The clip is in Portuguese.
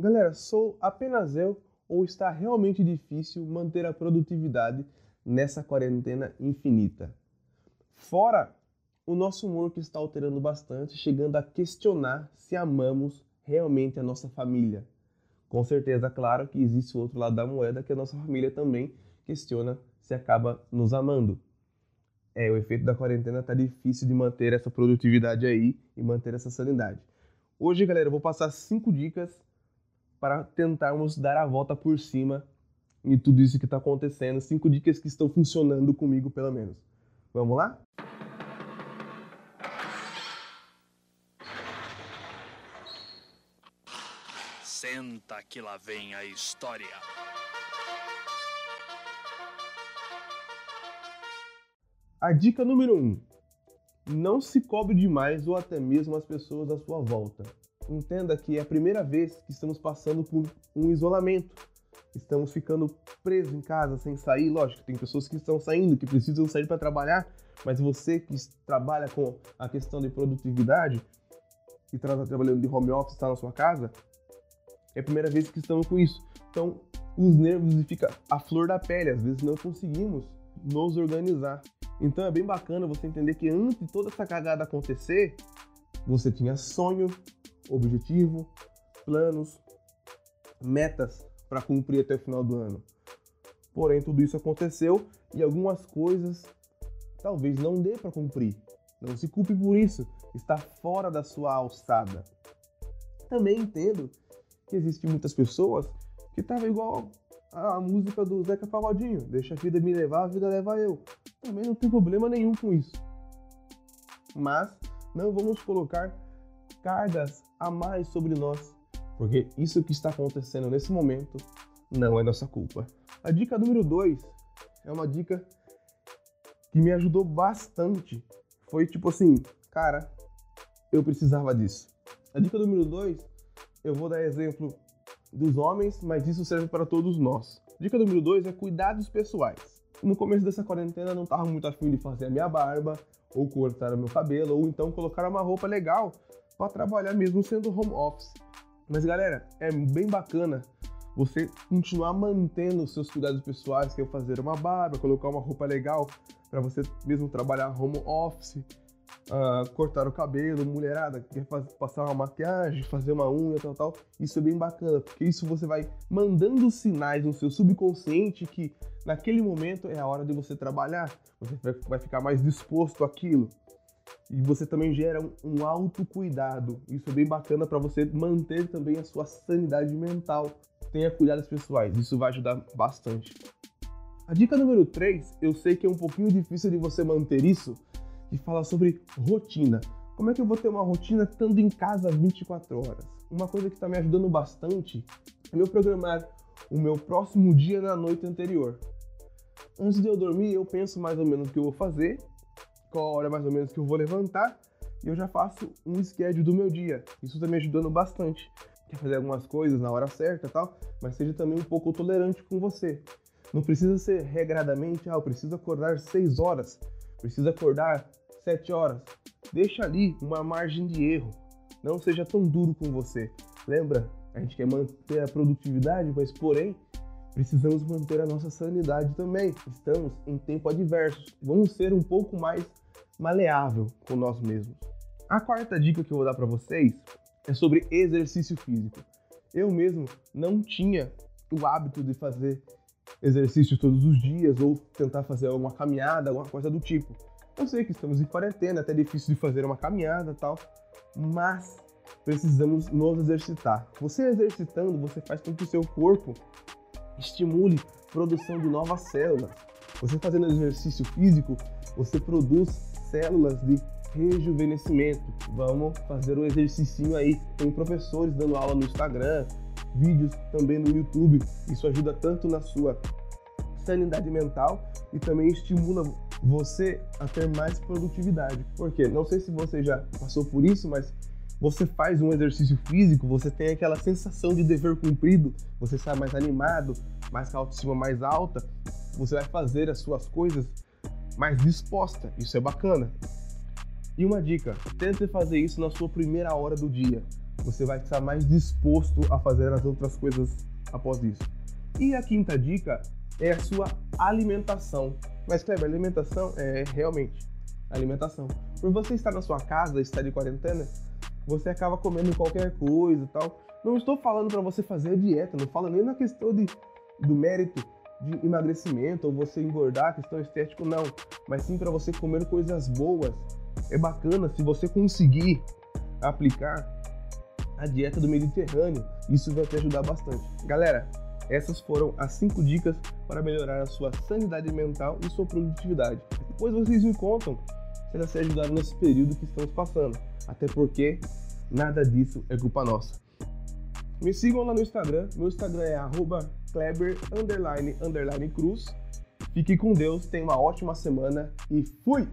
Galera, sou apenas eu ou está realmente difícil manter a produtividade nessa quarentena infinita? Fora o nosso humor que está alterando bastante, chegando a questionar se amamos realmente a nossa família. Com certeza, claro que existe o outro lado da moeda que a nossa família também questiona se acaba nos amando. É, o efeito da quarentena tá difícil de manter essa produtividade aí e manter essa sanidade. Hoje, galera, eu vou passar cinco dicas para tentarmos dar a volta por cima em tudo isso que está acontecendo. Cinco dicas que estão funcionando comigo, pelo menos. Vamos lá? Senta que lá vem a história. A dica número 1. Um, não se cobre demais ou até mesmo as pessoas à sua volta. Entenda que é a primeira vez que estamos passando por um isolamento. Estamos ficando presos em casa sem sair. Lógico, tem pessoas que estão saindo, que precisam sair para trabalhar, mas você que trabalha com a questão de produtividade e está trabalhando de home office, está na sua casa, é a primeira vez que estamos com isso. Então, os nervos ficam à flor da pele. Às vezes não conseguimos nos organizar. Então é bem bacana você entender que antes de toda essa cagada acontecer, você tinha sonho, objetivo, planos, metas para cumprir até o final do ano. Porém, tudo isso aconteceu e algumas coisas talvez não dê para cumprir. Não se culpe por isso, está fora da sua alçada. Também entendo que existem muitas pessoas que estavam igual a música do Zeca Pagodinho, deixa a vida me levar, a vida leva eu. Também não tem problema nenhum com isso. Mas não vamos colocar cargas a mais sobre nós, porque isso que está acontecendo nesse momento não é nossa culpa. A dica número 2 é uma dica que me ajudou bastante. Foi tipo assim, cara, eu precisava disso. A dica número 2, eu vou dar exemplo dos homens, mas isso serve para todos nós. Dica número 2 é cuidados pessoais. No começo dessa quarentena não estava muito afim de fazer a minha barba, ou cortar o meu cabelo, ou então colocar uma roupa legal para trabalhar mesmo sendo home office. Mas galera, é bem bacana você continuar mantendo os seus cuidados pessoais, que é fazer uma barba, colocar uma roupa legal para você mesmo trabalhar home office, uh, cortar o cabelo, mulherada, quer passar uma maquiagem, fazer uma unha, tal, tal. Isso é bem bacana, porque isso você vai mandando sinais no seu subconsciente que naquele momento é a hora de você trabalhar, você vai ficar mais disposto àquilo. E você também gera um, um autocuidado. Isso é bem bacana para você manter também a sua sanidade mental. Tenha cuidados pessoais, isso vai ajudar bastante. A dica número 3, eu sei que é um pouquinho difícil de você manter isso, e fala sobre rotina. Como é que eu vou ter uma rotina estando em casa 24 horas? Uma coisa que está me ajudando bastante é eu programar o meu próximo dia na noite anterior. Antes de eu dormir, eu penso mais ou menos o que eu vou fazer qual hora mais ou menos que eu vou levantar e eu já faço um schedule do meu dia. Isso está me ajudando bastante. Quer fazer algumas coisas na hora certa tal, mas seja também um pouco tolerante com você. Não precisa ser regradamente, ah, eu preciso acordar 6 horas, preciso acordar 7 horas. Deixa ali uma margem de erro. Não seja tão duro com você. Lembra? A gente quer manter a produtividade, mas porém precisamos manter a nossa sanidade também. Estamos em tempo adverso. Vamos ser um pouco mais maleável com nós mesmos. A quarta dica que eu vou dar para vocês é sobre exercício físico. Eu mesmo não tinha o hábito de fazer exercício todos os dias ou tentar fazer uma caminhada, alguma coisa do tipo. Eu sei que estamos em quarentena, é até difícil de fazer uma caminhada tal, mas precisamos nos exercitar. Você exercitando, você faz com que o seu corpo estimule produção de novas células. Você fazendo exercício físico, você produz células de rejuvenescimento. Vamos fazer um exercício aí. Tem professores dando aula no Instagram, vídeos também no YouTube. Isso ajuda tanto na sua sanidade mental e também estimula você a ter mais produtividade. Porque não sei se você já passou por isso, mas você faz um exercício físico, você tem aquela sensação de dever cumprido, você sai mais animado, mais com a autoestima mais alta, você vai fazer as suas coisas mais disposta. Isso é bacana. E uma dica: tente fazer isso na sua primeira hora do dia. você vai estar mais disposto a fazer as outras coisas após isso. E a quinta dica é a sua alimentação. Mas, Kleber, alimentação é realmente alimentação. Por você estar na sua casa, estar de quarentena, você acaba comendo qualquer coisa e tal. Não estou falando para você fazer dieta, não falo nem na questão de, do mérito de emagrecimento ou você engordar, questão estética, não. Mas sim para você comer coisas boas. É bacana se você conseguir aplicar a dieta do Mediterrâneo. Isso vai te ajudar bastante. Galera, essas foram as 5 dicas para melhorar a sua sanidade mental e sua produtividade. Depois vocês me contam se elas te ajudaram nesse período que estamos passando. Até porque nada disso é culpa nossa. Me sigam lá no Instagram. Meu Instagram é Kleber underline, underline Cruz. Fique com Deus, tenha uma ótima semana e fui!